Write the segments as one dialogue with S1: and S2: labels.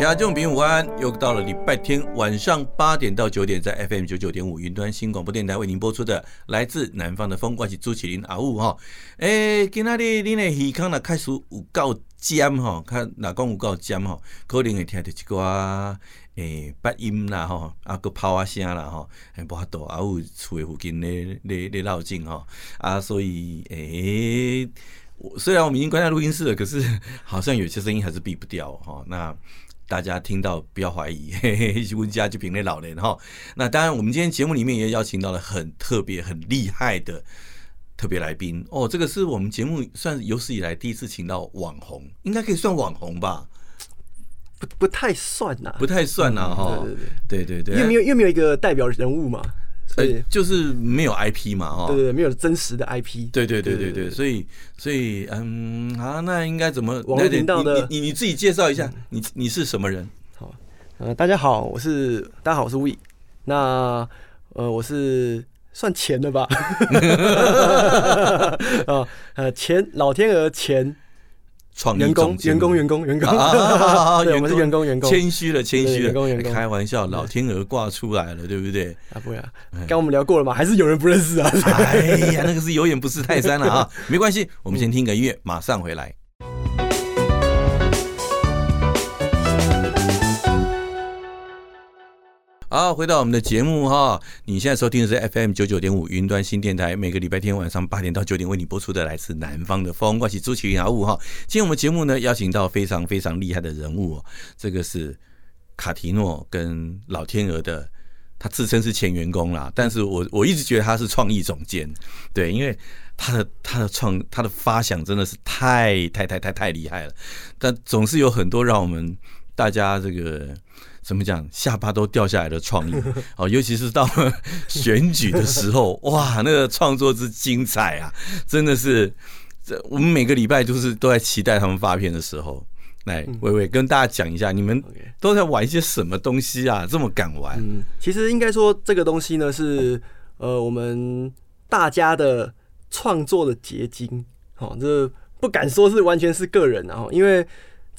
S1: 听众朋友，午安！又到了礼拜天晚上八点到九点，在 FM 九九点五云端新广播电台为您播出的来自南方的风，我是朱启林阿雾哈。诶，今仔日恁的耳孔若开始有够尖哈，看哪讲有够尖哈，可能会听到一寡诶八音啦哈，啊个炮啊声啦哈，很不好多啊，有厝的附近咧咧咧绕境哈，啊，所以诶。虽然我们已经关在录音室了，可是好像有些声音还是避不掉哈。那大家听到不要怀疑，嘿嘿，温家就凭那老人哈。那当然，我们今天节目里面也邀请到了很特别、很厉害的特别来宾哦。这个是我们节目算是有史以来第一次请到网红，应该可以算网红吧？
S2: 不，不太算呐，
S1: 不太算呐哈。对对对对，
S2: 因为没有，因为没有一个代表人物嘛。
S1: 呃，就是没有 IP 嘛，哈，
S2: 对对，没有真实的 IP，
S1: 对对对对对，所以所以嗯，啊，那应该怎么？
S2: 网络频道的，
S1: 你你你自己介绍一下，你你是什么人？
S2: 好，呃，大家好，我是大家好，我是 We，那呃，我是算钱的吧？啊 呃，钱老天鹅钱。员工，员工，员工，员工 啊！对，我们是员工，员工。谦虚了，谦虚了。员工，员工。
S1: 开玩笑，老天鹅挂出来了，对不对？
S2: 啊，不会啊。刚我们聊过了吗？还是有人不认识啊？
S1: 哎呀，那个是有眼不识泰山了啊！没关系，我们先听个音乐，马上回来。好，回到我们的节目哈，你现在收听的是 FM 九九点五云端新电台，每个礼拜天晚上八点到九点为你播出的来自南方的风，我是朱启麟阿雾哈。今天我们节目呢邀请到非常非常厉害的人物，这个是卡提诺跟老天鹅的，他自称是前员工啦，但是我我一直觉得他是创意总监，对，因为他的他的创他的发想真的是太太太太太厉害了，但总是有很多让我们大家这个。怎么讲？下巴都掉下来的创意 哦，尤其是到了选举的时候，哇，那个创作之精彩啊，真的是这我们每个礼拜就是都在期待他们发片的时候。来，伟伟跟大家讲一下，你们都在玩一些什么东西啊？这么敢玩？
S2: 嗯，其实应该说这个东西呢是呃我们大家的创作的结晶。哦，这不敢说是完全是个人，然后因为。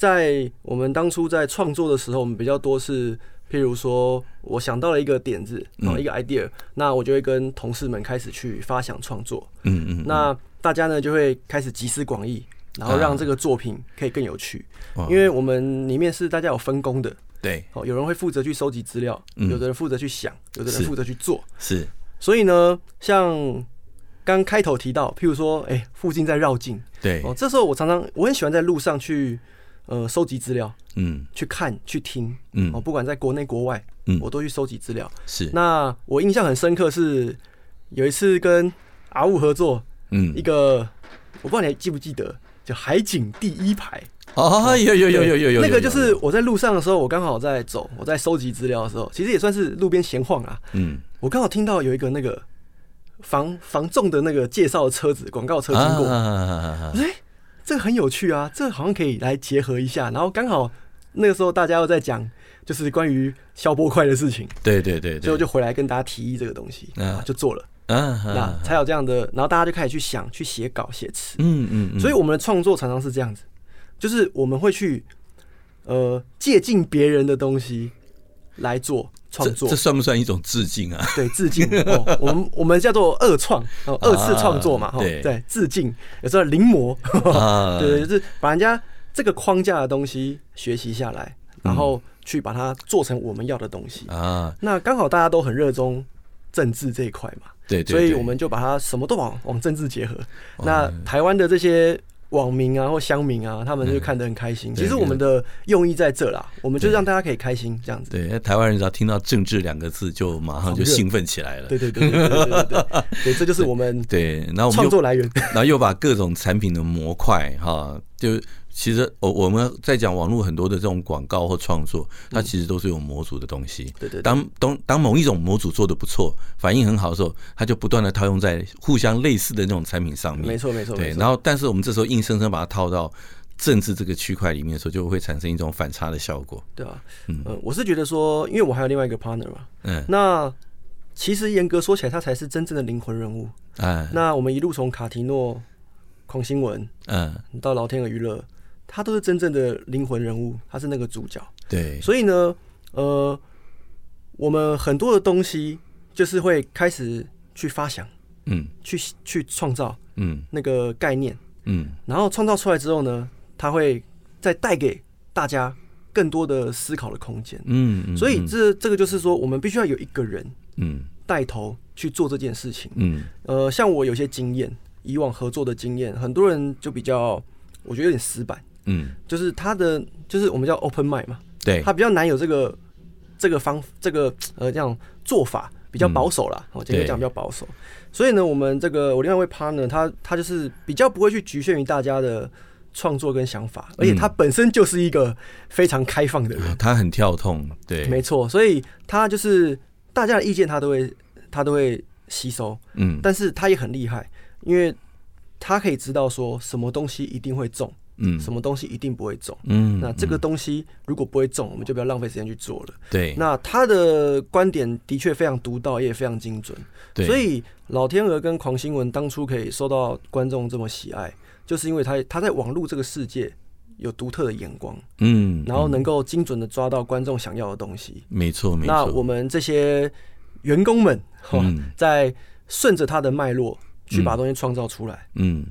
S2: 在我们当初在创作的时候，我们比较多是，譬如说，我想到了一个点子，然后一个 idea，那我就会跟同事们开始去发想创作。嗯嗯。那大家呢就会开始集思广益，然后让这个作品可以更有趣。因为我们里面是大家有分工的。
S1: 对。
S2: 哦，有人会负责去收集资料，有的人负责去想，有的人负责去做。
S1: 是。
S2: 所以呢，像刚开头提到，譬如说，哎，附近在绕境。
S1: 对。
S2: 哦，这时候我常常我很喜欢在路上去。呃，收集资料，
S1: 嗯，
S2: 去看，去听，嗯，哦，不管在国内国外，嗯，我都去收集资料。
S1: 是，
S2: 那我印象很深刻是有一次跟阿雾合作，嗯，一个我不知道你还记不记得，叫海景第一排。
S1: 哦，有有有有有有，
S2: 那个就是我在路上的时候，我刚好在走，我在收集资料的时候，其实也算是路边闲晃啊。嗯，我刚好听到有一个那个防防重的那个介绍的车子广告车经过，哎。这个很有趣啊，这个好像可以来结合一下。然后刚好那个时候大家又在讲，就是关于消波块的事情。
S1: 对对对，
S2: 最后就回来跟大家提议这个东西，啊，就做了。嗯，那才有这样的，然后大家就开始去想，去写稿、写词。嗯嗯。所以我们的创作常常是这样子，就是我们会去呃借鉴别人的东西来做。创作这，
S1: 这算不算一种致敬啊？
S2: 对，致敬哦。我们我们叫做二创哦，二次创作嘛。对对，致敬有时候临摹，对，就是把人家这个框架的东西学习下来，然后去把它做成我们要的东西啊。那刚好大家都很热衷政治这一块嘛，对，所以我们就把它什么都往往政治结合。那台湾的这些。网民啊，或乡民啊，他们就看得很开心。其实我们的用意在这啦，我们就让大家可以开心这样子。
S1: 对，台湾人只要听到“政治”两个字，就马上就兴奋起来了。
S2: 对对对对对对对，这就是我们
S1: 对。然后创作来源，然后又把各种产品的模块哈就其实我我们在讲网络很多的这种广告或创作，它其实都是有模组的东西。
S2: 对对。
S1: 当当当某一种模组做的不错，反应很好的时候，它就不断的套用在互相类似的那种产品上面。
S2: 没错没错。
S1: 对，然后但是我们这时候硬生生把它套到政治这个区块里面的时候，就会产生一种反差的效果。
S2: 对啊，嗯，我是觉得说，因为我还有另外一个 partner 嘛，
S1: 嗯，
S2: 那其实严格说起来，他才是真正的灵魂人物。
S1: 哎，
S2: 那我们一路从卡提诺。狂新闻，
S1: 嗯，
S2: 到老天鹅娱乐，他都是真正的灵魂人物，他是那个主角。
S1: 对，
S2: 所以呢，呃，我们很多的东西就是会开始去发想，
S1: 嗯，
S2: 去去创造，
S1: 嗯，
S2: 那个概念，
S1: 嗯，
S2: 然后创造出来之后呢，他会再带给大家更多的思考的空间，
S1: 嗯，嗯，
S2: 所以这这个就是说，我们必须要有一个人，
S1: 嗯，
S2: 带头去做这件事情，
S1: 嗯，
S2: 呃，像我有些经验。以往合作的经验，很多人就比较，我觉得有点死板，
S1: 嗯，
S2: 就是他的就是我们叫 open mind 嘛，
S1: 对，
S2: 他比较难有这个这个方这个呃这样做法比较保守啦，我今天讲比较保守，所以呢，我们这个我另外一位 partner 他他就是比较不会去局限于大家的创作跟想法，而且他本身就是一个非常开放的人，
S1: 嗯、他很跳痛，对，
S2: 没错，所以他就是大家的意见他都会他都会吸收，嗯，但是他也很厉害。因为他可以知道说什么东西一定会中，嗯，什么东西一定不会中，嗯，那这个东西如果不会中，我们就不要浪费时间去做了。
S1: 对，
S2: 那他的观点的确非常独到，也非常精准。对，所以老天鹅跟狂新闻当初可以受到观众这么喜爱，就是因为他他在网络这个世界有独特的眼光，嗯，然后能够精准的抓到观众想要的东西。
S1: 没错，没错。
S2: 那我们这些员工们，在顺着他的脉络。去把东西创造出来，嗯，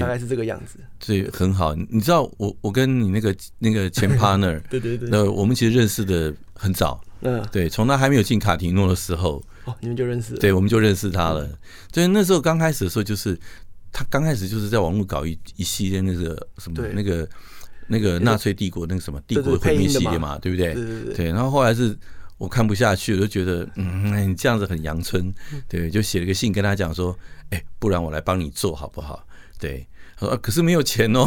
S2: 大概是这个样子，
S1: 所以很好。你知道我我跟你那个那个前 partner，
S2: 对对对，
S1: 那我们其实认识的很早，嗯，对，从他还没有进卡提诺的时候，
S2: 哦，你们就认识了，
S1: 对，我们就认识他了。所以，那时候刚开始的时候，就是他刚开始就是在网络搞一一系列那个什么那个那个纳粹帝国那个什么帝国毁灭系列嘛，对不对？对对对。然后后来是。我看不下去，我就觉得，嗯，你这样子很阳春，对，就写了个信跟他讲说，哎，不然我来帮你做好不好？对，他说可是没有钱哦，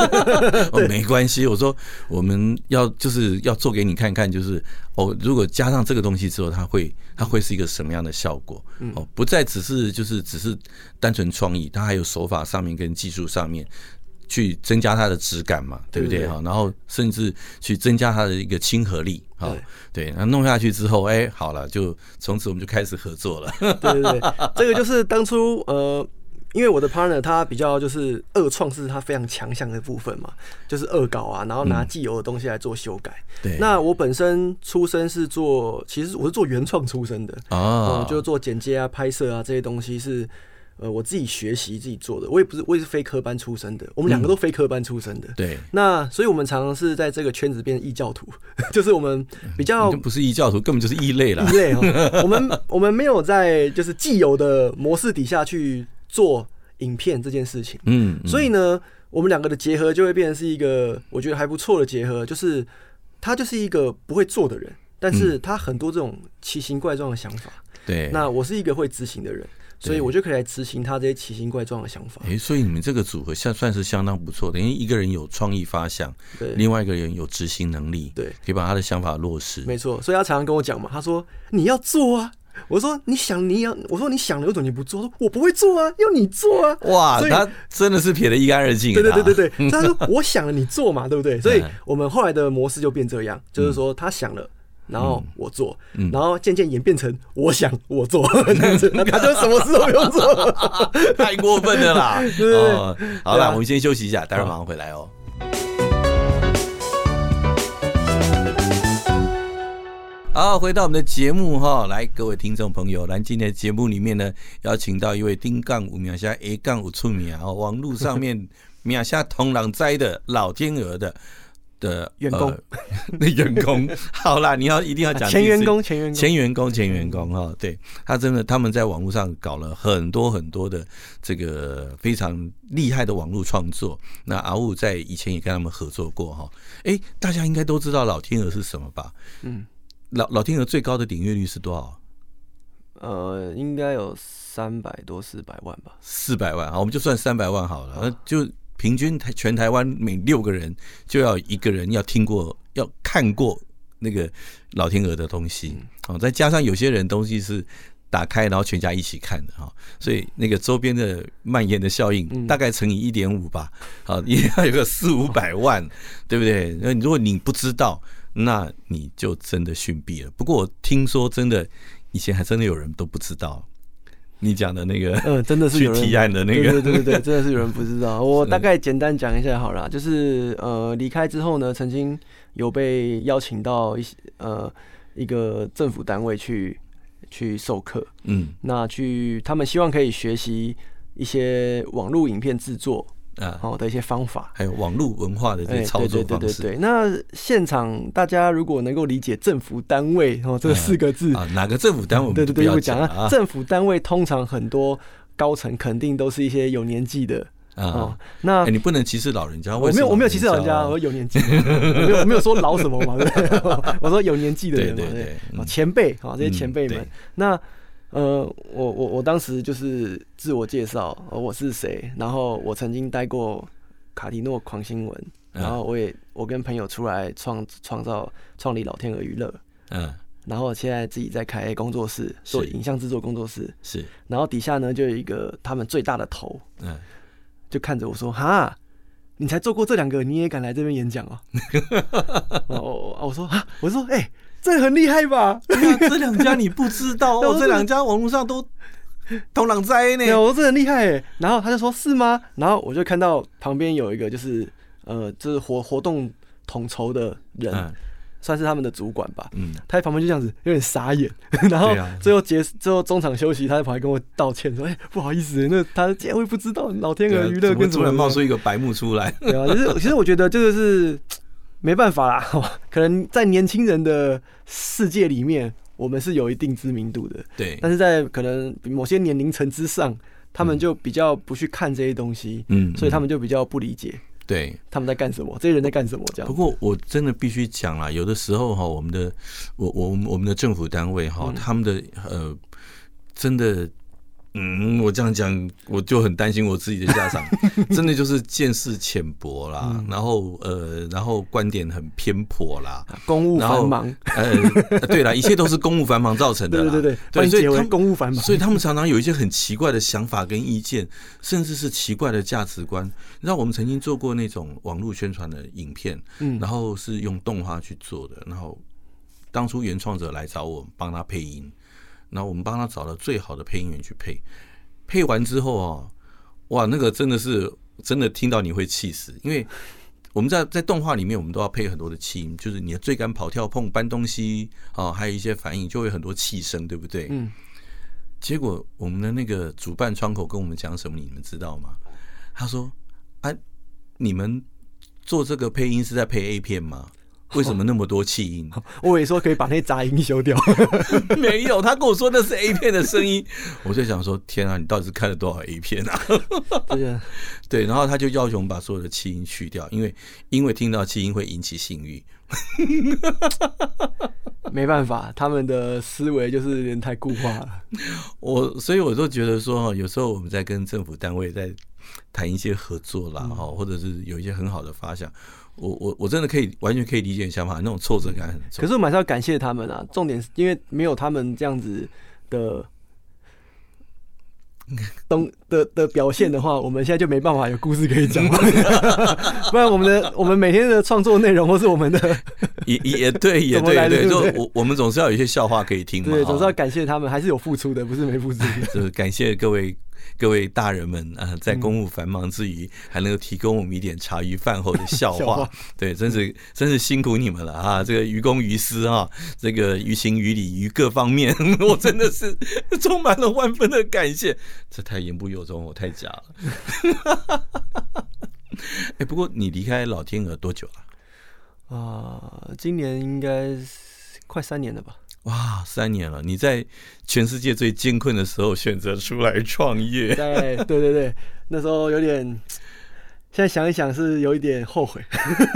S1: 哦，没关系，我说我们要就是要做给你看看，就是哦，如果加上这个东西之后，它会它会是一个什么样的效果？哦，不再只是就是只是单纯创意，它还有手法上面跟技术上面。去增加它的质感嘛，对不对哈？然后甚至去增加它的一个亲和力啊，对，然后弄下去之后，哎，好了，就从此我们就开始合作了。
S2: 对对对，这个就是当初呃，因为我的 partner 他比较就是二创是他非常强项的部分嘛，就是恶搞啊，然后拿既有的东西来做修改。对，那我本身出身是做，其实我是做原创出身的啊，就做剪接啊、拍摄啊这些东西是。呃，我自己学习自己做的，我也不是，我也是非科班出身的，我们两个都非科班出身的。嗯、对，那所以我们常常是在这个圈子变异教徒，就是我们比较
S1: 不是异教徒，根本就是异类了。
S2: 异类哦，我们 我们没有在就是既有的模式底下去做影片这件事情。嗯，嗯，所以呢，我们两个的结合就会变成是一个我觉得还不错的结合，就是他就是一个不会做的人，但是他很多这种奇形怪状的想法。对，那我是一个会执行的人。所以我就可以来执行他这些奇形怪状的想法。
S1: 哎，所以你们这个组合算算是相当不错的，因为一个人有创意发想，对，另外一个人有执行能力，对，可以把他的想法落实。
S2: 没错，所以他常常跟我讲嘛，他说你要做啊，我说你想你要，我说你想了有种你不做，说我不会做啊，要你做啊。
S1: 哇，他真的是撇得一干二净。
S2: 对对对对对，他说我想了你做嘛，对不对？所以我们后来的模式就变这样，就是说他想了。然后我做，嗯、然后渐渐演变成我想我做 这样子，他就什么事都不用做，
S1: 太过分了啦！对哦，好了，啊、我们先休息一下，待会儿马上回来哦。好，回到我们的节目哈，来各位听众朋友，来今天的节目里面呢，邀请到一位丁杠五秒下 A 杠五出名啊，网络上面秒下同狼灾的老天鹅的。的
S2: 员工，
S1: 那员工，好啦，你要一定要讲
S2: 前员工，前员工，
S1: 前员工，前员工哈，对，他真的，他们在网络上搞了很多很多的这个非常厉害的网络创作。那阿雾在以前也跟他们合作过哈，哎，大家应该都知道老天鹅是什么吧？嗯，老老天鹅最高的点阅率是多少？
S2: 呃，应该有三百多四百万吧？
S1: 四百万啊，我们就算三百万好了，那就。平均台全台湾每六个人就要一个人要听过、要看过那个老天鹅的东西哦，再加上有些人东西是打开然后全家一起看的哈，所以那个周边的蔓延的效应大概乘以一点五吧，好，也要有个四五百万，对不对？那如果你不知道，那你就真的逊毙了。不过我听说真的以前还真的有人都不知道。你讲的那个，
S2: 嗯，真的是有人
S1: 提案的那个，
S2: 对对对对，真的是有人不知道。我大概简单讲一下好了，就是呃，离开之后呢，曾经有被邀请到一些呃一个政府单位去去授课，嗯，那去他们希望可以学习一些网络影片制作。啊，好的一些方法，
S1: 还有网络文化的这些操作方式。
S2: 对对对对，那现场大家如果能够理解“政府单位”哦这四个字
S1: 啊，哪个政府单位？
S2: 对对对，不讲啊，政府单位通常很多高层肯定都是一些有年纪的啊。那
S1: 你不能歧视老人家，
S2: 我没有我没有歧视老人家，我说有年纪，我没有我没有说老什么嘛？我说有年纪的人嘛，对前辈啊，这些前辈们那。呃，我我我当时就是自我介绍，我是谁，然后我曾经待过卡提诺狂新闻，然后我也我跟朋友出来创创造创立老天鹅娱乐，嗯，然后现在自己在开工作室做影像制作工作室，是，然后底下呢就有一个他们最大的头，嗯，就看着我说，哈，你才做过这两个，你也敢来这边演讲哦？我我说啊，我说哎。这很厉害吧？
S1: 这两家你不知道哦，这两家网络上都同朗在呢。
S2: 我这很厉害哎。然后他就说：“是吗？”然后我就看到旁边有一个，就是呃，就是活活动统筹的人，算是他们的主管吧。嗯，他在旁边就这样子，有点傻眼。然后最后结最后中场休息，他在旁边跟我道歉说：“哎，不好意思，那他竟然会不知道老天鹅娱乐跟
S1: 突然冒出一个白目出来。”
S2: 对啊，其实其实我觉得这个是。没办法啦，可能在年轻人的世界里面，我们是有一定知名度的。
S1: 对，
S2: 但是在可能某些年龄层之上，他们就比较不去看这些东西，嗯，所以他们就比较不理解，
S1: 对，
S2: 他们在干什么，这些人在干什么这样。
S1: 不过我真的必须讲啦，有的时候哈，我们的我我我们的政府单位哈，他们的呃，真的。嗯，我这样讲，我就很担心我自己的下场，真的就是见识浅薄啦，嗯、然后呃，然后观点很偏颇啦，
S2: 公务繁忙，
S1: 呃，对啦，一切都是公务繁忙造成的，
S2: 对对对对，所以他们公务繁忙，
S1: 所以他们常常有一些很奇怪的想法跟意见，甚至是奇怪的价值观。你知道，我们曾经做过那种网络宣传的影片，嗯，然后是用动画去做的，然后当初原创者来找我帮他配音。然后我们帮他找了最好的配音员去配，配完之后啊，哇，那个真的是真的听到你会气死，因为我们在在动画里面，我们都要配很多的气音，就是你的追赶、跑跳、碰、搬东西啊，还有一些反应，就会很多气声，对不对？嗯。结果我们的那个主办窗口跟我们讲什么，你们知道吗？他说：“啊，你们做这个配音是在配 A 片吗？” 为什么那么多气音？
S2: 我也说可以把那杂音修掉。
S1: 没有，他跟我说那是 A 片的声音。我就想说，天啊，你到底是看了多少 A 片啊？对对，然后他就要求我们把所有的气音去掉，因为因为听到气音会引起性欲。
S2: 没办法，他们的思维就是有点太固化了。
S1: 我所以我都觉得说，有时候我们在跟政府单位在谈一些合作啦，哈，或者是有一些很好的发想。我我我真的可以完全可以理解你想法，那种挫折感很重。
S2: 可是我们还是要感谢他们啊！重点是因为没有他们这样子的东的的表现的话，我们现在就没办法有故事可以讲。不然我们的我们每天的创作内容或是我们的
S1: 也也对也对对，就我我们总是要有一些笑话可以听嘛。
S2: 对，总是要感谢他们，还是有付出的，不是没付出的。
S1: 就是感谢各位。各位大人们啊，在公务繁忙之余，还能够提供我们一点茶余饭后的 笑话，对，真是真是辛苦你们了啊！这个于公于私啊，这个于情于理于各方面，我真的是 充满了万分的感谢。这太言不由衷，我太假了。哎，不过你离开老天鹅多久了？
S2: 啊，今年应该快三年了吧。
S1: 哇，三年了！你在全世界最艰困的时候选择出来创业，
S2: 对对对对，那时候有点，现在想一想是有一点后悔。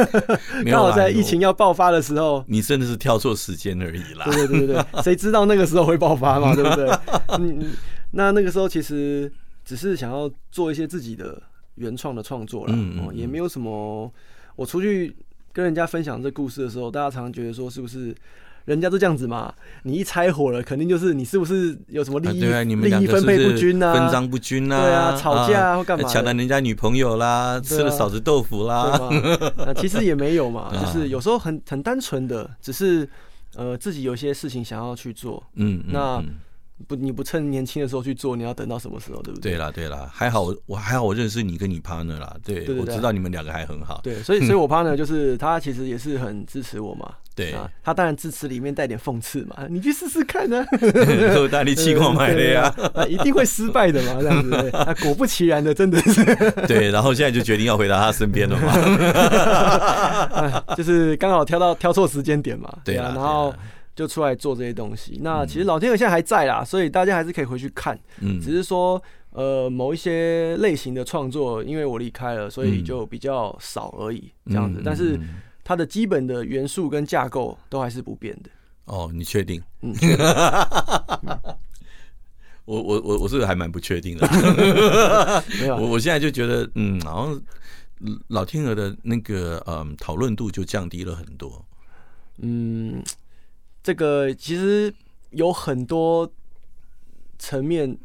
S2: 刚好在疫情要爆发的时候，
S1: 你真的是挑错时间而已啦。
S2: 对对对谁知道那个时候会爆发嘛？对不对？嗯，那那个时候其实只是想要做一些自己的原创的创作了，
S1: 嗯嗯嗯
S2: 也没有什么。我出去跟人家分享这故事的时候，大家常常觉得说，是不是人家都这样子嘛？你一拆伙了，肯定就是你是不是有什么利益？
S1: 啊对啊，你们
S2: 利益分配不均啊，
S1: 分赃不均啊，
S2: 对啊，吵架啊或干嘛？
S1: 抢了人家女朋友啦，吃了嫂子豆腐啦，
S2: 那其实也没有嘛，就是有时候很很单纯的，只是呃自己有些事情想要去做，
S1: 嗯，
S2: 那。不，你不趁年轻的时候去做，你要等到什么时候，对不对？
S1: 对啦，对啦，还好我还好，我认识你跟你 partner 啦，对，我知道你们两个还很好。
S2: 对，所以所以 我 partner 就是他，其实也是很支持我嘛。
S1: 对
S2: 啊，他当然支持里面带点讽刺嘛，你去试试看呢、啊。
S1: 都大力气矿买的呀，
S2: 啊，一定会失败的嘛，这样子。啊，果不其然的，真的是。
S1: 对，然后现在就决定要回到他身边了嘛。
S2: 就是刚好挑到挑错时间点嘛。
S1: 对啊，
S2: 然后。就出来做这些东西。那其实老天鹅现在还在啦，所以大家还是可以回去看。嗯，只是说呃某一些类型的创作，因为我离开了，所以就比较少而已。这样子，但是它的基本的元素跟架构都还是不变的。
S1: 哦，你确定？
S2: 嗯，
S1: 我我我我是还蛮不确定的。
S2: 没有，
S1: 我我现在就觉得，嗯，好像老天鹅的那个嗯讨论度就降低了很多。
S2: 嗯。这个其实有很多层面，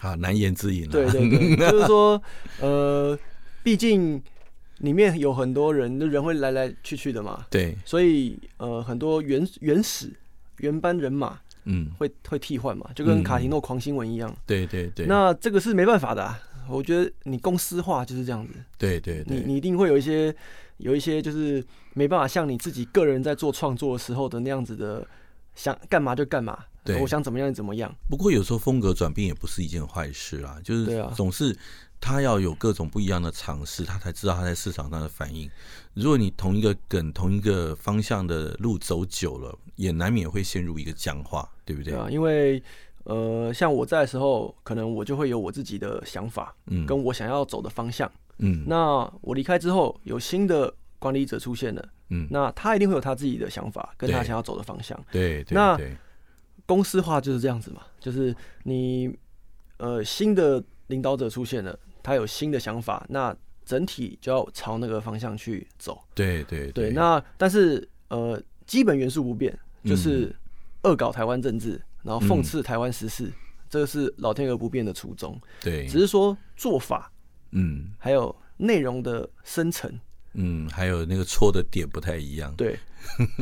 S1: 啊，难言之隐。
S2: 对对对，就是说，呃，毕竟里面有很多人，人会来来去去的嘛。
S1: 对，
S2: 所以呃，很多原原始原班人马，
S1: 嗯，会
S2: 会替换嘛，就跟卡提诺狂新闻一样。
S1: 对对对。
S2: 那这个是没办法的啊，我觉得你公司化就是这样子。
S1: 对对对。
S2: 你你一定会有一些。有一些就是没办法像你自己个人在做创作的时候的那样子的，想干嘛就干嘛，对，我想怎么样就怎么样。
S1: 不过有时候风格转变也不是一件坏事啦，就是总是他要有各种不一样的尝试，他才知道他在市场上的反应。如果你同一个梗、同一个方向的路走久了，也难免会陷入一个僵化，对不对？
S2: 对啊，因为呃，像我在的时候，可能我就会有我自己的想法，嗯，跟我想要走的方向。嗯，那我离开之后，有新的管理者出现了，嗯，那他一定会有他自己的想法，跟他想要走的方向。
S1: 对，对，
S2: 那公司化就是这样子嘛，就是你呃新的领导者出现了，他有新的想法，那整体就要朝那个方向去走。
S1: 对对对，
S2: 对。那但是呃基本元素不变，就是恶搞台湾政治，然后讽刺台湾时事，这个是老天鹅不变的初衷。
S1: 对，
S2: 只是说做法。
S1: 嗯，
S2: 还有内容的生成，
S1: 嗯，还有那个戳的点不太一样，
S2: 对，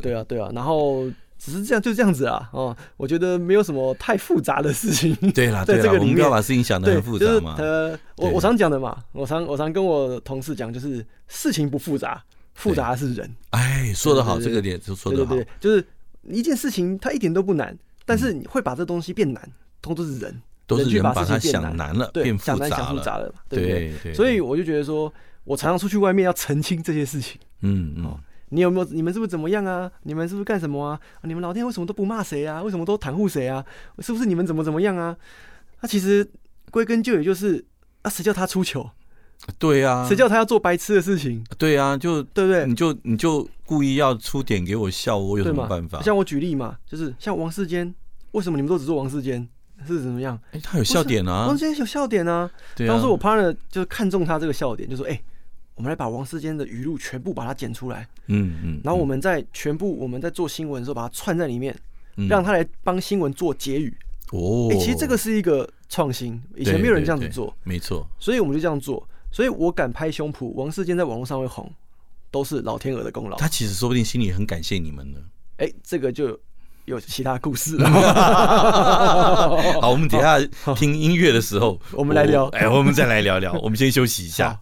S2: 对啊，对啊，然后只是这样，就这样子啊，哦，我觉得没有什么太复杂的事情，
S1: 对啦，在这个，我们不要把事情想的很复杂嘛，
S2: 呃，我我常讲的嘛，我常我常跟我同事讲，就是事情不复杂，复杂的是人，
S1: 哎，说得好，这个点就说得好，
S2: 对，就是一件事情它一点都不难，但是你会把这东西变难，通通都是人。
S1: 都是人把它想难了，变复杂了，
S2: 想难想复杂了，对不对？
S1: 对，
S2: 所以我就觉得说，我常常出去外面要澄清这些事情。
S1: 嗯嗯，
S2: 你有没有？你们是不是怎么样啊？你们是不是干什么啊？你们老天为什么都不骂谁啊？为什么都袒护谁啊？是不是你们怎么怎么样啊？那其实归根究底就是，啊，谁叫他出糗？
S1: 对啊，
S2: 谁叫他要做白痴的事情？
S1: 对啊，就
S2: 对不对？
S1: 你就你就故意要出点给我笑，我有什么办法？
S2: 像我举例嘛，就是像王世坚，为什么你们都只做王世坚？是怎么样？
S1: 哎、欸，他有笑点啊！
S2: 王世坚有笑点啊！对啊，当时我 partner 就看中他这个笑点，就说：“哎、欸，我们来把王世坚的语录全部把它剪出来。嗯”嗯嗯，然后我们在全部我们在做新闻的时候把它串在里面，嗯、让他来帮新闻做结语。哦，哎、欸，其实这个是一个创新，以前没有人这样子做，
S1: 没错。
S2: 所以我们就这样做，所以我敢拍胸脯，王世坚在网络上会红，都是老天鹅的功劳。
S1: 他其实说不定心里很感谢你们呢。
S2: 哎、欸，这个就。有其他故事了。
S1: 好，我们等下听音乐的时候，
S2: 我们来聊。
S1: 哎，我们再来聊聊。我们先休息一下。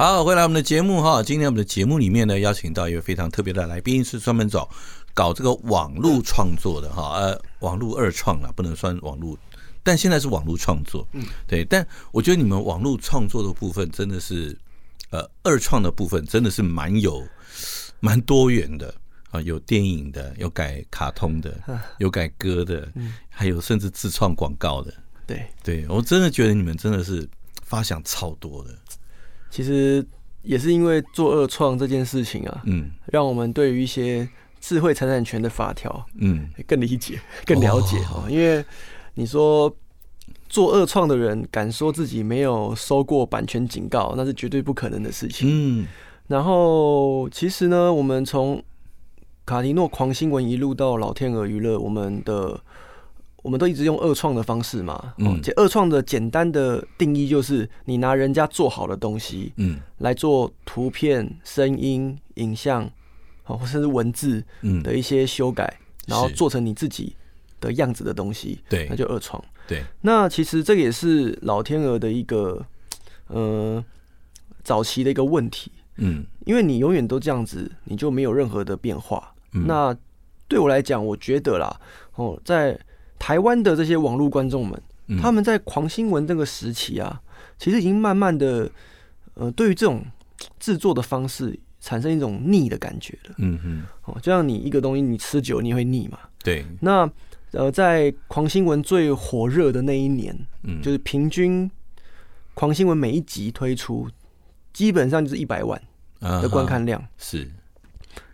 S1: 好，回来我们的节目哈。今天我们的节目里面呢，邀请到一位非常特别的来宾，是专门找搞这个网络创作的哈，呃，网络二创了，不能算网络，但现在是网络创作。嗯，对。但我觉得你们网络创作的部分真的是。呃，二创的部分真的是蛮有、蛮多元的啊，有电影的，有改卡通的，有改歌的，还有甚至自创广告的。
S2: 对，
S1: 对我真的觉得你们真的是发想超多的。
S2: 其实也是因为做二创这件事情啊，嗯，让我们对于一些智慧财产权的法条，
S1: 嗯，
S2: 更理解、更了解哦。因为你说做二创的人敢说自己没有收过版权警告，那是绝对不可能的事情。
S1: 嗯，
S2: 然后其实呢，我们从卡迪诺狂新闻一路到老天鹅娱乐，我们的。我们都一直用二创的方式嘛，嗯，二创的简单的定义就是你拿人家做好的东西，嗯，来做图片、声音、影像，或甚至文字，的一些修改，然后做成你自己的样子的东西，对，那就二创。对，那其实这个也是老天鹅的一个，呃，早期的一个问题，嗯，因为你永远都这样子，你就没有任何的变化。那对我来讲，我觉得啦，哦，在台湾的这些网络观众们，他们在狂新闻这个时期啊，其实已经慢慢的，呃，对于这种制作的方式产生一种腻的感觉了。嗯嗯，哦，就像你一个东西你吃久你会腻嘛。对。那呃，在狂新闻最火热的那一年，嗯，就是平均狂新闻每一集推出，基本上就是一百万的观看量。是。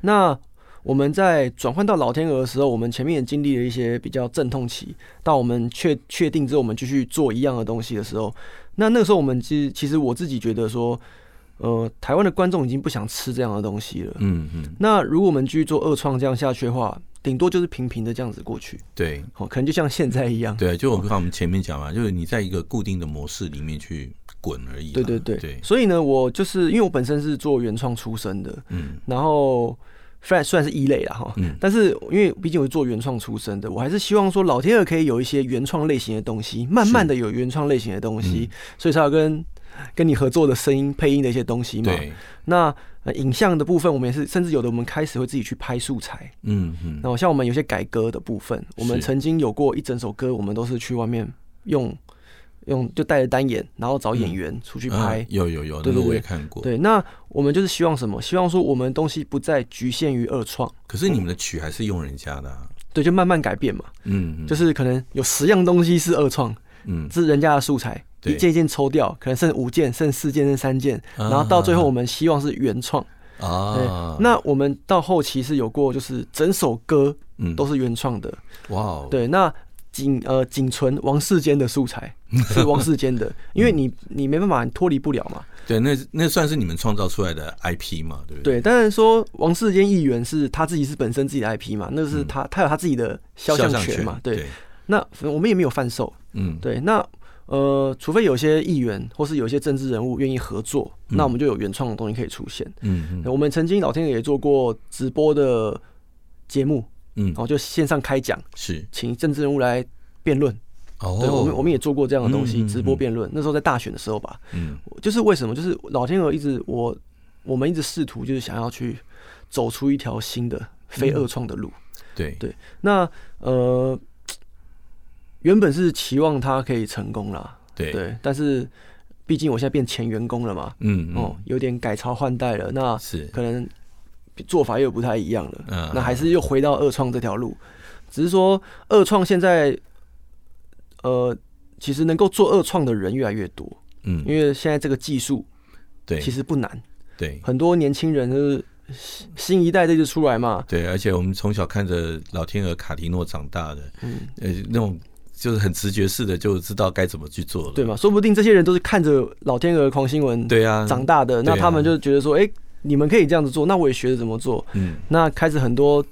S2: 那。我们在转换到老天鹅的时候，我们前面也经历了一些比较阵痛期。到我们确确定之后，我们继续做一样的东西的时候，那那个时候我们其实其实我自己觉得说，呃，台湾的观众已经不想吃这样的东西了。嗯嗯。那如果我们继续做二创这样下去的话，顶多就是平平的这样子过去。对，哦，可能就像现在一样。对，就我看我们前面讲嘛，就是你在一个固定的模式里面去滚而已。对对对对。所以呢，我就是因为我本身是做原创出身的，嗯，然后。虽然算是一类了哈，嗯，但是因为毕竟我是做原创出身的，我还是希望说老天鹅可以有一些原创类型的东西，慢慢的有原创类型的东西，所以才要跟跟你合作的声音配音的一些东西嘛。对，那影像的部分，我们也是，甚至有的我们开始会自己去拍素材，嗯嗯。然后像我们有些改歌的部分，我们曾经有过一整首歌，我们都是去外面用。用就带着单眼，然后找演员出去拍。有有有，对，对，对，我也看过。对，那我们就是希望什么？希望说我们东西不再局限于二创。可是你们的曲还是用人家的。对，就慢慢改变嘛。嗯，嗯，就是可能有十样东西是二创，嗯，是人家的素材，一件一件抽掉，可能剩五件，剩四件，剩三件，然后到最后我们希望是原创。啊，那我们到后期是有过，就是整首歌嗯都是原创的。哇哦，对，那。仅呃仅存王世坚的素材是王世坚的，因为你你没办法脱离不了嘛。对，那那算是你们创造出来的 IP 嘛，对不对？对，当然说王世坚议员是他自己是本身自己的 IP 嘛，那是他、嗯、他有他自己的肖像权嘛。对，对那我们也没有贩售。嗯，对，那呃，除非有些议员或是有些政治人物愿意合作，嗯、那我们就有原创的东西可以出现。嗯嗯，我们曾经老天爷也做过直播的节目。嗯，然后就线上开讲，是请政治人物来辩论。哦，对，我们我们也做过这样的东西，直播辩论。那时候在大选的时候吧，嗯，就是为什么？就是老天鹅一直我我们一直试图就是想要去走出一条新的非二创的路。对对，那呃，原本是期望他可以成功啦，对对，但是毕竟我现在变前员工了嘛，嗯哦，有点改朝换代了，那是可能。做法又不太一样了，嗯，那还是又回到二创这条路，只是说二创现在，呃，其实能够做二创的人越来越多，嗯，因为现在这个技术，对，其实不难，对，很多年轻人就是新一代这就出来嘛，对，而且我们从小看着老天鹅卡迪诺长大的，嗯，呃，那种就是很直觉式的就知道该怎么去做了，对嘛？说不定这些人都是看着老天鹅狂新闻对啊长大的，那他们就觉得说，哎。你们可以这样子做，那我也学着怎么做。嗯，那开始很多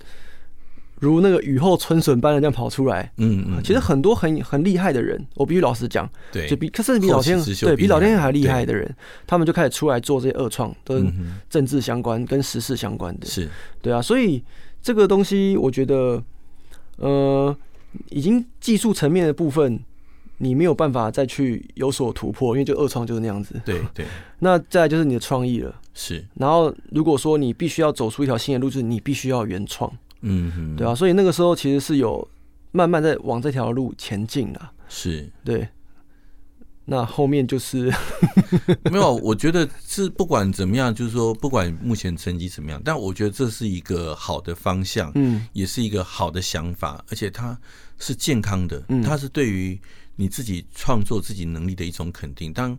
S2: 如那个雨后春笋般的这样跑出来。嗯嗯，其实很多很很厉害的人，我必须老实讲，对，就比甚至比老天对比老天还厉害的人，他们就开始出来做这些恶创，跟政治相关、跟时事相关的。是，对啊，所以这个东西我觉得，呃，已经技术层面的部分。你没有办法再去有所突破，因为就二创就是那样子。对对。那再来就是你的创意了。是。然后如果说你必须要走出一条新的路，就是你必须要原创。嗯哼。对啊，所以那个时候其实是有慢慢在往这条路前进啊。是。对。那后面就是 没有，我觉得是不管怎么样，就是说不管目前成绩怎么样，但我觉得这是一个好的方向，嗯，也是一个好的想法，而且它是健康的，嗯，它是对于。你自己创作自己能力的一种肯定。当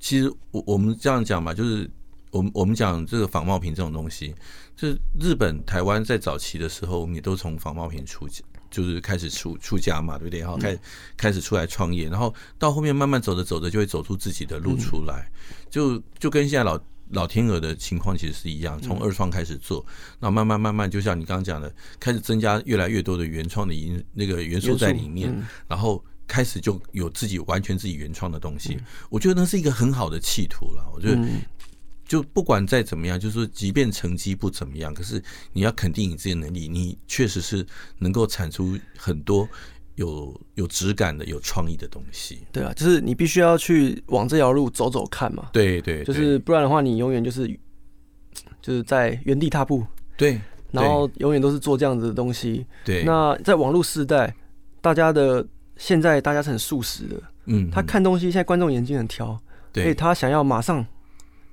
S2: 其实我我们这样讲嘛，就是
S1: 我们我们讲这个仿冒品这种东西，就是日本、台湾在早期的时候，我们也都从仿冒品出，就是开始出出家嘛，对不对？然后开开始出来创业，然后到后面慢慢走着走着，就会走出自己的路出来，就就跟现在老老天鹅的情况其实是一样，从二创开始做，那慢慢慢慢，就像你刚刚讲的，开始增加越来越多的原创的因那个元素在里面，然后。开始就有自己完全自己原创的东西，我觉得那是一个很好的企图了。我觉得就不管再怎么样，就是说即便成绩不怎么样，可是你要肯定你自己的能力，你确实是能够产出很多有有质感的、有创意的东西。
S2: 对啊，就是你必须要去往这条路走走看嘛。
S1: 对对，
S2: 就是不然的话，你永远就是就是在原地踏步。
S1: 对，
S2: 然后永远都是做这样子的东西。
S1: 对，
S2: 那在网络时代，大家的。现在大家是很速食的，嗯，他看东西，现在观众眼睛很挑，对，所以他想要马上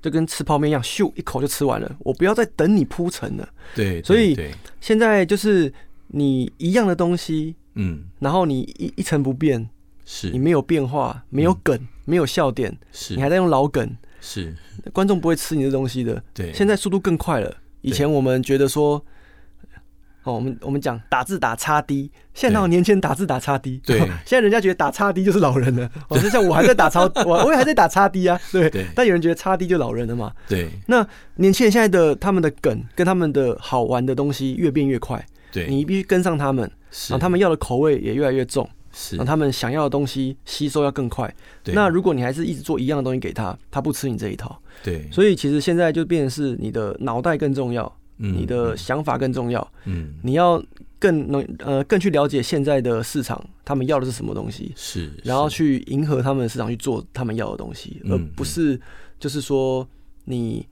S2: 就跟吃泡面一样，咻一口就吃完了，我不要再等你铺陈了，
S1: 对，
S2: 所以现在就是你一样的东西，
S1: 嗯，
S2: 然后你一一成不变，
S1: 是，
S2: 你没有变化，没有梗，没有笑点，
S1: 是。
S2: 你还在用老梗，
S1: 是，
S2: 观众不会吃你的东西的，
S1: 对，
S2: 现在速度更快了，以前我们觉得说。哦，我们我们讲打字打叉 D，现在那种年轻人打字打叉 D，
S1: 对，
S2: 现在人家觉得打叉 D 就是老人了。哦，就像我还在打超，我我也还在打叉 D 啊，对。
S1: 对。
S2: 但有人觉得叉 D 就老人了嘛？
S1: 对。
S2: 那年轻人现在的他们的梗跟他们的好玩的东西越变越快，
S1: 对，
S2: 你必须跟上他们，然后他们要的口味也越来越重，
S1: 是，
S2: 然后他们想要的东西吸收要更快。对。那如果你还是一直做一样的东西给他，他不吃你这一套。
S1: 对。
S2: 所以其实现在就变成是你的脑袋更重要，你的想法更重要。
S1: 嗯。
S2: 你要。更能呃更去了解现在的市场，他们要的是什么东西，
S1: 是，
S2: 然后去迎合他们的市场去做他们要的东西，而不是就是说你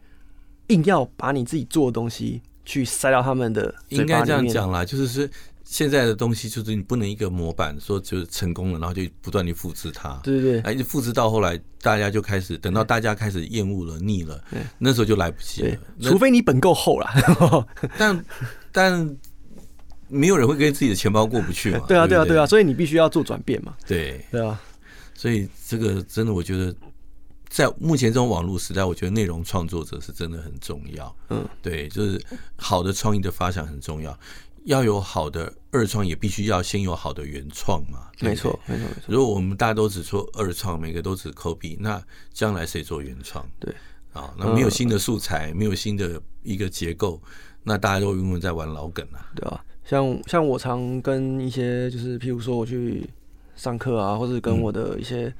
S2: 硬要把你自己做的东西去塞到他们的。应该这样讲
S1: 啦，就是是现在的东西就是你不能一个模板说就是成功了，然后就不断的复制它，
S2: 对对对，
S1: 哎，复制到后来大家就开始等到大家开始厌恶了腻了，那时候就来不及了，
S2: 除非你本够厚了，
S1: 但但。没有人会跟自己的钱包过不去嘛？
S2: 对啊，对啊，对啊，所以你必须要做转变嘛。
S1: 对，
S2: 对啊，
S1: 所以这个真的，我觉得在目前这种网络时代，我觉得内容创作者是真的很重要。
S2: 嗯，
S1: 对，就是好的创意的发想很重要，要有好的二创，也必须要先有好的原创嘛。
S2: 没错，没错，没错。
S1: 如果我们大家都只做二创，每个都只 copy，那将来谁做原创？
S2: 对，
S1: 啊，那没有新的素材，没有新的一个结构，那大家都永远在玩老梗啊，
S2: 对吧？像像我常跟一些就是，譬如说我去上课啊，或者跟我的一些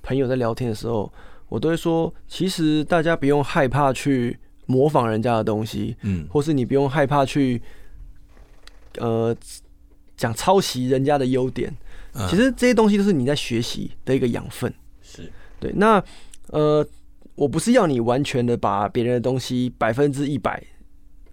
S2: 朋友在聊天的时候，我都会说，其实大家不用害怕去模仿人家的东西，嗯，或是你不用害怕去呃讲抄袭人家的优点，其实这些东西都是你在学习的一个养分，
S1: 是
S2: 对。那呃，我不是要你完全的把别人的东西百分之一百。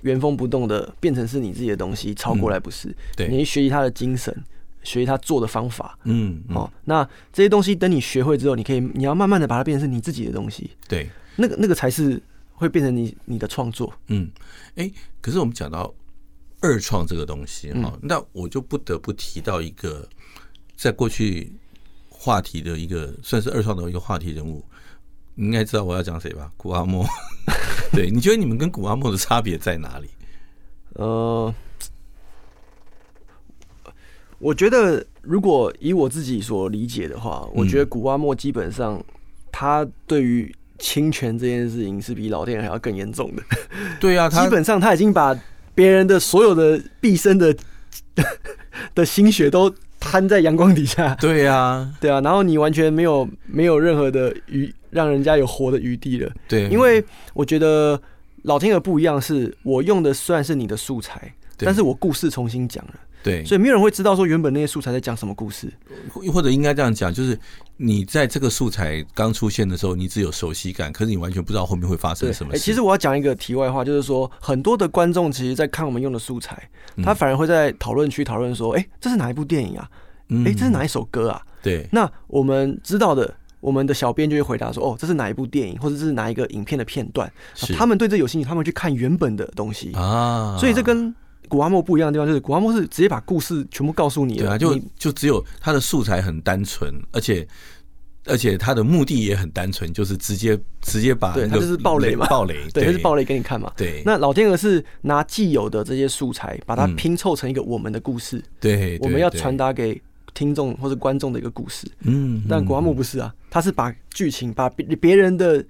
S2: 原封不动的变成是你自己的东西，抄过来不是？
S1: 嗯、对，
S2: 你学习他的精神，学习他做的方法。
S1: 嗯，
S2: 哦，那这些东西等你学会之后，你可以，你要慢慢的把它变成是你自己的东西。
S1: 对，
S2: 那个那个才是会变成你你的创作。
S1: 嗯，哎、欸，可是我们讲到二创这个东西哈，嗯、那我就不得不提到一个在过去话题的一个算是二创的一个话题人物。你应该知道我要讲谁吧？古阿莫。对，你觉得你们跟古阿莫的差别在哪里？
S2: 呃，我觉得如果以我自己所理解的话，我觉得古阿莫基本上他对于侵权这件事情是比老天还要更严重的。
S1: 对啊，
S2: 基本上他已经把别人的所有的毕生的 的心血都。摊在阳光底下，
S1: 对呀，
S2: 对啊，然后你完全没有没有任何的余，让人家有活的余地了。
S1: 对，
S2: 因为我觉得老天鹅不一样，是我用的虽然是你的素材，但是我故事重新讲了。
S1: 对，
S2: 所以没有人会知道说原本那些素材在讲什么故事，
S1: 或者应该这样讲，就是你在这个素材刚出现的时候，你只有熟悉感，可是你完全不知道后面会发生什么事。
S2: 其实我要讲一个题外话，就是说很多的观众其实，在看我们用的素材，他反而会在讨论区讨论说：“哎，这是哪一部电影啊？哎，这是哪一首歌啊？”
S1: 对。
S2: 那我们知道的，我们的小编就会回答说：“哦，这是哪一部电影，或者这是哪一个影片的片段？”他们对这有兴趣，他们去看原本的东西
S1: 啊。
S2: 所以这跟谷阿莫不一样的地方就是，古阿莫是直接把故事全部告诉你了。
S1: 对啊，就就只有他的素材很单纯，而且而且他的目的也很单纯，就是直接直接把
S2: 对他就是暴雷嘛，
S1: 暴雷，
S2: 对，就是暴雷给你看嘛。
S1: 对，
S2: 那老天鹅是拿既有的这些素材，把它拼凑成一个我们的故事。
S1: 对，
S2: 我们要传达给听众或者观众的一个故事。嗯，但古阿木不是啊，他是把剧情把别别人的。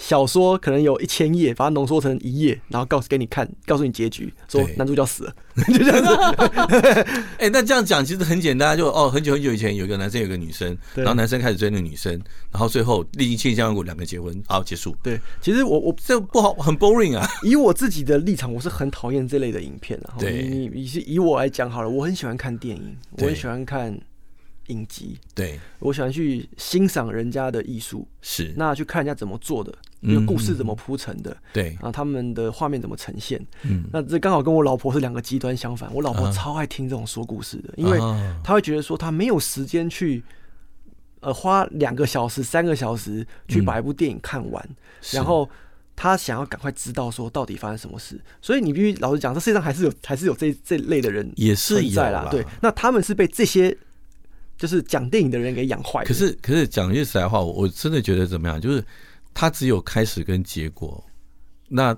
S2: 小说可能有一千页，把它浓缩成一页，然后告诉给你看，告诉你结局，说男主角死了，就这样子。
S1: 哎、欸，那这样讲其实很简单，就哦，很久很久以前有一个男生，有一个女生，然后男生开始追那个女生，然后最后历经千辛万苦，两个结婚，好结束。
S2: 对，其实我我
S1: 这不好，很 boring 啊。
S2: 以我自己的立场，我是很讨厌这类的影片啊。
S1: 对，
S2: 你你是以我来讲好了，我很喜欢看电影，我很喜欢看。影集，
S1: 对，
S2: 我喜欢去欣赏人家的艺术，
S1: 是。
S2: 那去看人家怎么做的，那个故事怎么铺成的，
S1: 对，
S2: 然后他们的画面怎么呈现，嗯，那这刚好跟我老婆是两个极端相反。我老婆超爱听这种说故事的，因为她会觉得说她没有时间去，呃，花两个小时、三个小时去把一部电影看完，然后他想要赶快知道说到底发生什么事。所以你必须老实讲，这世界上还是有还是有这这类的人
S1: 也是
S2: 在啦，对，那他们是被这些。就是讲电影的人给养坏。
S1: 可是，可是讲句实在话，我真的觉得怎么样？就是他只有开始跟结果。那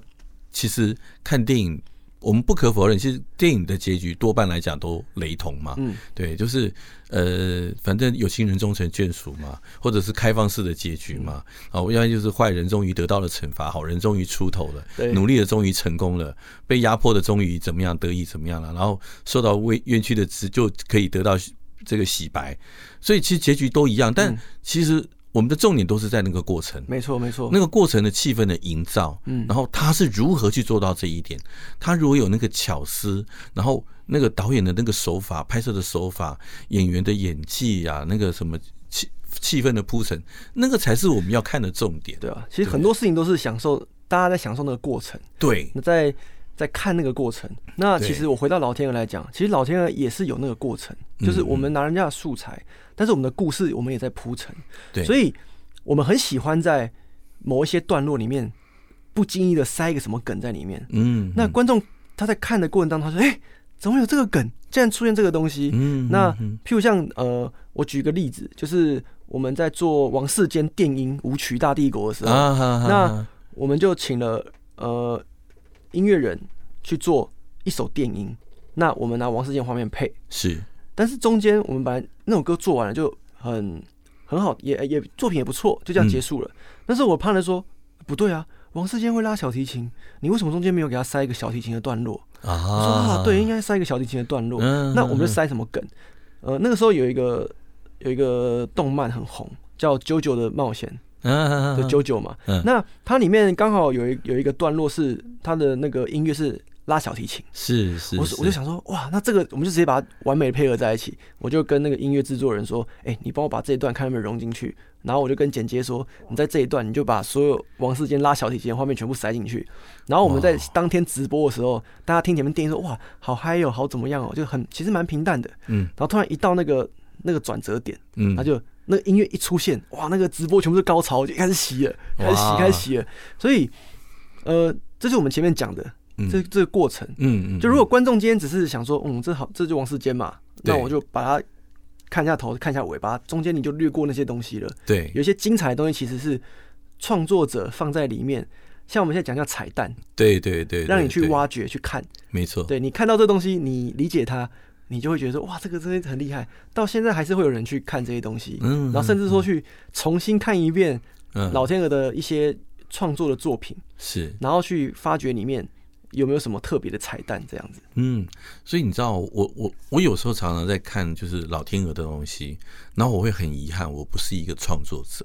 S1: 其实看电影，我们不可否认，其实电影的结局多半来讲都雷同嘛。嗯，对，就是呃，反正有情人终成眷属嘛，或者是开放式的结局嘛。啊，要不然就是坏人终于得到了惩罚，好人终于出头了，努力的终于成功了，被压迫的终于怎么样得以怎么样了，然后受到委冤屈的值就可以得到。这个洗白，所以其实结局都一样，但其实我们的重点都是在那个过程。
S2: 没错，没错。
S1: 那个过程的气氛的营造，嗯，然后他是如何去做到这一点？他如果有那个巧思，然后那个导演的那个手法、拍摄的手法、演员的演技啊，那个什么气气氛的铺陈，那个才是我们要看的重点。
S2: 对啊，其实很多事情都是享受，大家在享受那个过程。
S1: 对，
S2: 那在。在看那个过程，那其实我回到老天鹅来讲，其实老天鹅也是有那个过程，就是我们拿人家的素材，但是我们的故事我们也在铺陈，对，所以我们很喜欢在某一些段落里面不经意的塞一个什么梗在里面，嗯，那观众他在看的过程当中，他说：“哎，怎么有这个梗？竟然出现这个东西？”嗯，那譬如像呃，我举个例子，就是我们在做王世坚电音舞曲大帝国的时候，那我们就请了呃。音乐人去做一首电音，那我们拿王世坚画面配
S1: 是，
S2: 但是中间我们把那首歌做完了就很很好，也也作品也不错，就这样结束了。嗯、但是我怕人说不对啊，王世坚会拉小提琴，你为什么中间没有给他塞一个小提琴的段落啊？我说啊，对，应该塞一个小提琴的段落。嗯、那我们就塞什么梗？呃，那个时候有一个有一个动漫很红，叫《JoJo 的冒险》。嗯，就九九嘛。嗯，那它里面刚好有一有一个段落是它的那个音乐是拉小提琴，
S1: 是是，
S2: 我我就想说，哇，那这个我们就直接把它完美配合在一起。我就跟那个音乐制作人说，哎，你帮我把这一段看能不能融进去。然后我就跟剪接说，你在这一段你就把所有王世坚拉小提琴的画面全部塞进去。然后我们在当天直播的时候，大家听前面电音说，哇，好嗨哦，好怎么样哦，就很其实蛮平淡的。嗯，然后突然一到那个那个转折点，嗯，他就。那个音乐一出现，哇，那个直播全部是高潮，就开始洗了，开始洗，开始洗了。所以，呃，这是我们前面讲的这这个过程。嗯嗯。就如果观众今天只是想说，嗯，这好，这就王世坚嘛，那我就把它看一下头，看一下尾巴，中间你就略过那些东西了。对，有一些精彩的东西其实是创作者放在里面，像我们现在讲叫彩蛋。
S1: 对对对，
S2: 让你去挖掘去看。
S1: 没错。
S2: 对，你看到这东西，你理解它。你就会觉得说，哇，这个真的很厉害，到现在还是会有人去看这些东西，嗯，然后甚至说去重新看一遍老天鹅的一些创作的作品，是，然后去发掘里面有没有什么特别的彩蛋这样子。
S1: 嗯，所以你知道，我我我有时候常常在看就是老天鹅的东西，然后我会很遗憾，我不是一个创作者。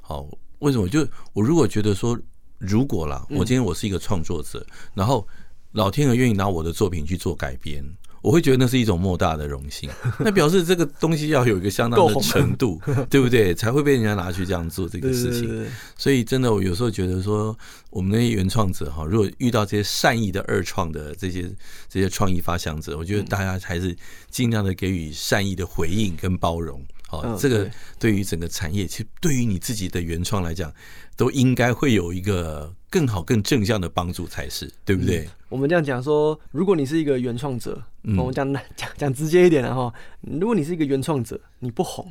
S1: 好，为什么？就我如果觉得说，如果啦，我今天我是一个创作者，然后老天鹅愿意拿我的作品去做改编。我会觉得那是一种莫大的荣幸，那表示这个东西要有一个相当的程度，对不对？才会被人家拿去这样做这个事情。所以真的，我有时候觉得说，我们那些原创者哈，如果遇到这些善意的二创的这些这些创意发想者，我觉得大家还是尽量的给予善意的回应跟包容。好，这个对于整个产业，其实对于你自己的原创来讲，都应该会有一个更好、更正向的帮助才是，对不对？嗯、
S2: 我们这样讲说，如果你是一个原创者，嗯、我们讲讲讲直接一点的哈，如果你是一个原创者，你不红，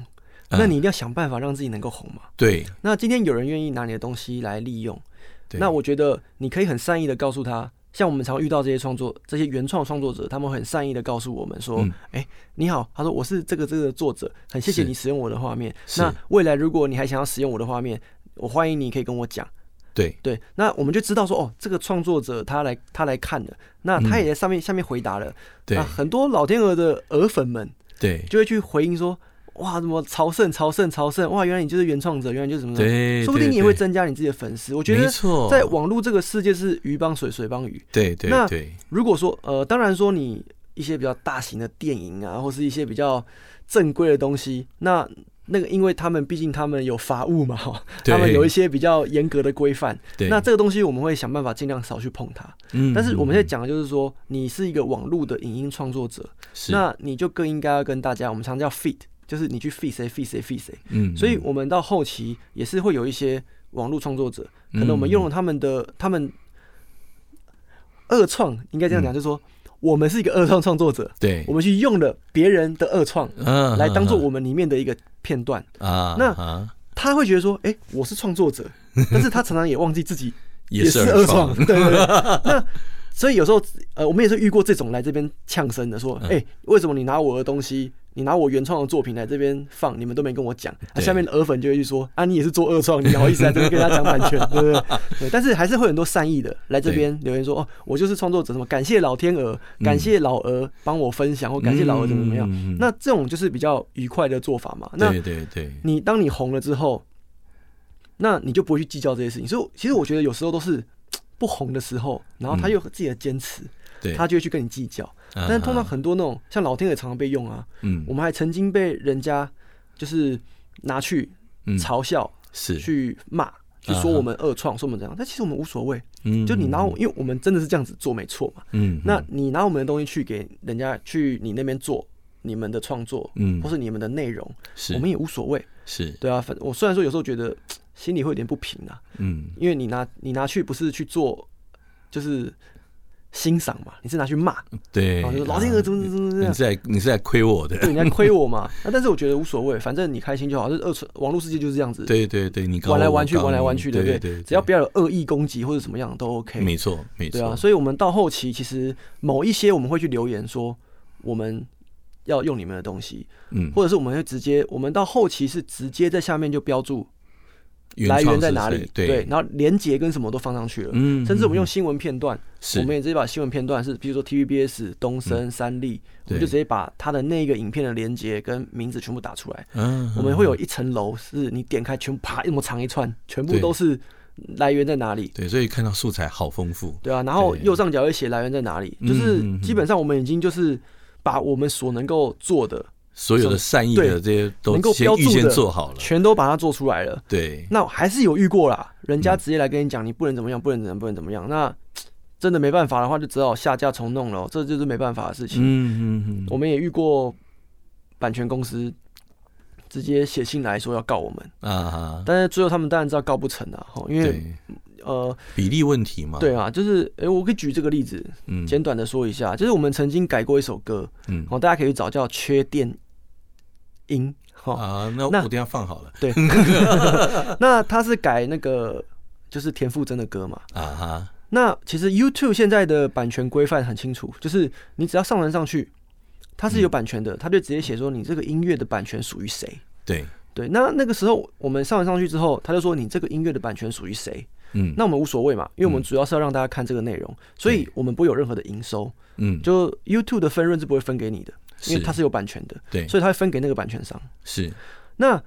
S2: 那你一定要想办法让自己能够红嘛。
S1: 对。
S2: 那今天有人愿意拿你的东西来利用，那我觉得你可以很善意的告诉他，像我们常遇到这些创作、这些原创创作者，他们很善意的告诉我们说：“哎，你好，他说我是这个这个作者，很谢谢你使用我的画面。那未来如果你还想要使用我的画面，我欢迎你可以跟我讲。”
S1: 对。
S2: 对，那我们就知道说，哦，这个创作者他来他来看了，那他也在上面、嗯、下面回答了，对，很多老天鹅的鹅粉们，
S1: 对，
S2: 就会去回应说，哇，怎么朝圣朝圣朝圣，哇，原来你就是原创者，原来就是什么什么，对，说不定你也会增加你自己的粉丝。我觉得，在网络这个世界是鱼帮水，水帮鱼，
S1: 对对。
S2: 那如果说，呃，当然说你一些比较大型的电影啊，或是一些比较正规的东西，那。那个，因为他们毕竟他们有法务嘛，哈，他们有一些比较严格的规范。那这个东西我们会想办法尽量少去碰它。嗯，但是我们现在讲的就是说，你是一个网络的影音创作者，那你就更应该要跟大家，我们常叫 feat，就是你去 feed 谁 feed 谁 feed 谁。嗯，所以我们到后期也是会有一些网络创作者，可能我们用了他们的他们二创，应该这样讲，就是说。我们是一个二创创作者，
S1: 对，
S2: 我们去用了别人的二创，来当做我们里面的一个片段啊。那他会觉得说，哎，我是创作者，但是他常常也忘记自己也是二创，对对对。那所以有时候，呃，我们也是遇过这种来这边呛声的，说，哎，为什么你拿我的东西？你拿我原创的作品来这边放，你们都没跟我讲。啊、下面的鹅粉就会去说：“啊，你也是做二创，你好意思来这边跟他讲版权，对不对？” 对，但是还是会很多善意的来这边留言说：“哦，我就是创作者，什么感谢老天鹅，感谢老鹅帮我分享，或感谢老鹅怎么怎么样。嗯”那这种就是比较愉快的做法嘛。那对对对，你当你红了之后，那你就不会去计较这些事情。所以，其实我觉得有时候都是不红的时候，然后他又有自己的坚持。他就会去跟你计较，但是通常很多那种像老天也常常被用啊，嗯，我们还曾经被人家就是拿去嘲笑，是。去骂，去说我们二创，说我们怎样，但其实我们无所谓，嗯，就你拿我，因为我们真的是这样子做没错嘛，嗯，那你拿我们的东西去给人家去你那边做你们的创作，嗯，或是你们的内容，是，我们也无所谓，是。对啊，反正我虽然说有时候觉得心里会有点不平啊，嗯，因为你拿你拿去不是去做，就是。欣赏嘛，你是拿去骂，
S1: 对，
S2: 然后就老天鹅怎么怎么怎么样？
S1: 你是在你是在亏我的，
S2: 对，你在亏我嘛？那但是我觉得无所谓，反正你开心就好。这二次网络世界就是这样子，
S1: 对对对，你
S2: 玩来玩去，玩来玩去，对对对，只要不要有恶意攻击或者怎么样都 OK。
S1: 没错，没错，
S2: 对啊。所以我们到后期，其实某一些我们会去留言说我们要用你们的东西，嗯，或者是我们会直接，我们到后期是直接在下面就标注。来源在哪里？对，然后连接跟什么都放上去了，嗯，甚至我们用新闻片段，我们也直接把新闻片段是，比如说 TVBS、东森、三立，我们就直接把它的那个影片的连接跟名字全部打出来。嗯，我们会有一层楼，是你点开全部啪，那么长一串，全部都是来源在哪里？
S1: 对，所以看到素材好丰富。
S2: 对啊，然后右上角会写来源在哪里，就是基本上我们已经就是把我们所能够做的。
S1: 所有的善意的这些都能够预先做好了，
S2: 全都把它做出来了。
S1: 对，
S2: 那还是有遇过啦，人家直接来跟你讲，你不能怎么样，不能怎么样，不能怎么样。那 真的没办法的话，就只好下架重弄了，这就是没办法的事情。嗯嗯嗯，我们也遇过版权公司直接写信来说要告我们啊，但是最后他们当然知道告不成啊，因为呃
S1: 比例问题嘛。
S2: 对啊，就是哎，我可以举这个例子，嗯，简短的说一下，就是我们曾经改过一首歌，嗯，好，大家可以去找叫《缺电》。音好
S1: 啊，那我等下放好了。
S2: 对，那他是改那个就是田馥甄的歌嘛啊哈。那其实 YouTube 现在的版权规范很清楚，就是你只要上传上去，它是有版权的，他就直接写说你这个音乐的版权属于谁。
S1: 对
S2: 对，那那个时候我们上传上去之后，他就说你这个音乐的版权属于谁。嗯，那我们无所谓嘛，因为我们主要是要让大家看这个内容，所以我们不会有任何的营收。嗯，就 YouTube 的分润是不会分给你的。因为它是有版权的，对，所以他会分给那个版权商。
S1: 是，
S2: 那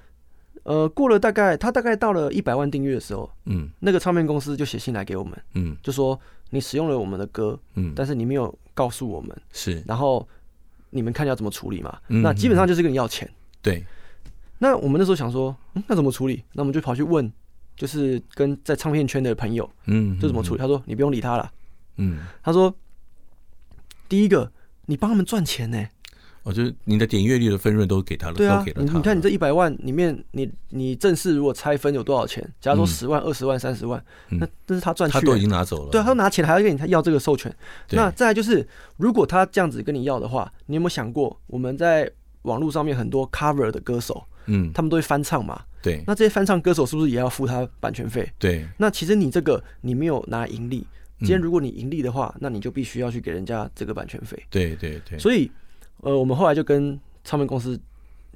S2: 呃，过了大概他大概到了一百万订阅的时候，嗯，那个唱片公司就写信来给我们，嗯，就说你使用了我们的歌，嗯，但是你没有告诉我们，是，然后你们看要怎么处理嘛？那基本上就是跟你要钱。
S1: 对，
S2: 那我们那时候想说，嗯，那怎么处理？那我们就跑去问，就是跟在唱片圈的朋友，嗯，就怎么处理？他说你不用理他了，嗯，他说第一个你帮他们赚钱呢。
S1: 我觉得你的点阅率的分润都给他了，
S2: 对啊，
S1: 都给了他。
S2: 你看你这一百万里面，你你正式如果拆分有多少钱？假如说十万、二十万、三十万，那这是他赚去，
S1: 他都已经拿走了。
S2: 对啊，他拿钱还要跟你他要这个授权。那再来就是，如果他这样子跟你要的话，你有没有想过，我们在网络上面很多 cover 的歌手，
S1: 嗯，
S2: 他们都会翻唱嘛。
S1: 对。
S2: 那这些翻唱歌手是不是也要付他版权费？
S1: 对。
S2: 那其实你这个你没有拿盈利，今天如果你盈利的话，那你就必须要去给人家这个版权费。
S1: 对对对。
S2: 所以，呃，我们后来就跟唱片公司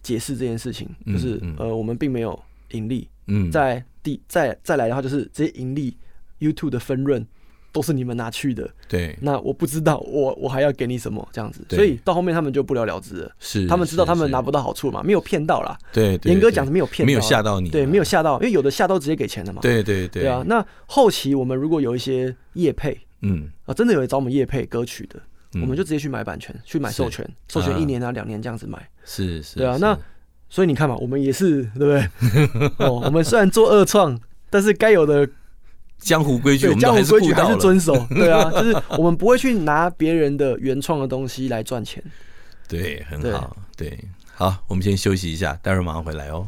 S2: 解释这件事情，就是呃，我们并没有盈利。嗯。在第再再来的话，就是这些盈利 YouTube 的分润。都是你们拿去的，
S1: 对。
S2: 那我不知道，我我还要给你什么这样子，所以到后面他们就不了了之了。
S1: 是，
S2: 他们知道他们拿不到好处嘛，没有骗到啦。
S1: 对，
S2: 严格讲是没有骗，
S1: 没有吓到你。
S2: 对，没有吓到，因为有的吓到直接给钱的嘛。
S1: 对对对。
S2: 对啊，那后期我们如果有一些业配，嗯啊，真的有人找我们业配歌曲的，我们就直接去买版权，去买授权，授权一年啊两年这样子买。
S1: 是是。
S2: 对啊，那所以你看嘛，我们也是对不对？哦，我们虽然做二创，但是该有的。
S1: 江湖规矩，
S2: 江湖规矩还是遵守。对啊，就是我们不会去拿别人的原创的东西来赚钱。
S1: 对，很好。对，好，我们先休息一下，待会儿马上回来哦。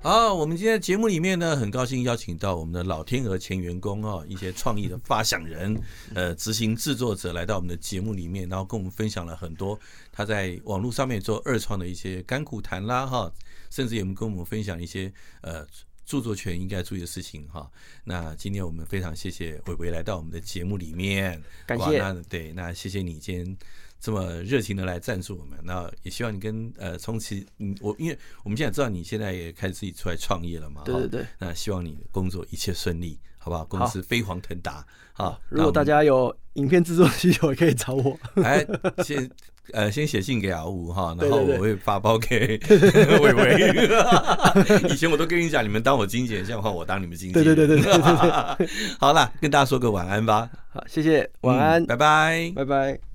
S1: 好，我们今天节目里面呢，很高兴邀请到我们的老天鹅前员工哦，一些创意的发想人、呃，执行制作者来到我们的节目里面，然后跟我们分享了很多他在网络上面做二创的一些甘苦谈啦哈，甚至也跟我们分享一些呃著作权应该注意的事情哈。那今天我们非常谢谢伟伟来到我们的节目里面，
S2: 感谢。
S1: 那对，那谢谢你今天。这么热情的来赞助我们，那也希望你跟呃从其嗯我，因为我们现在知道你现在也开始自己出来创业了嘛，
S2: 对对对，
S1: 那希望你工作一切顺利，好不好？公司飞黄腾达，好。
S2: 如果大家有影片制作需求，也可以找我。
S1: 来先呃先写信给阿五哈，然后我会发包给 伟伟。以前我都跟你讲，你们当我经纪人，现在换我当你们经纪人。
S2: 对对对对对对。
S1: 好了，跟大家说个晚安吧。
S2: 好，谢谢，晚安，
S1: 拜拜，
S2: 拜拜。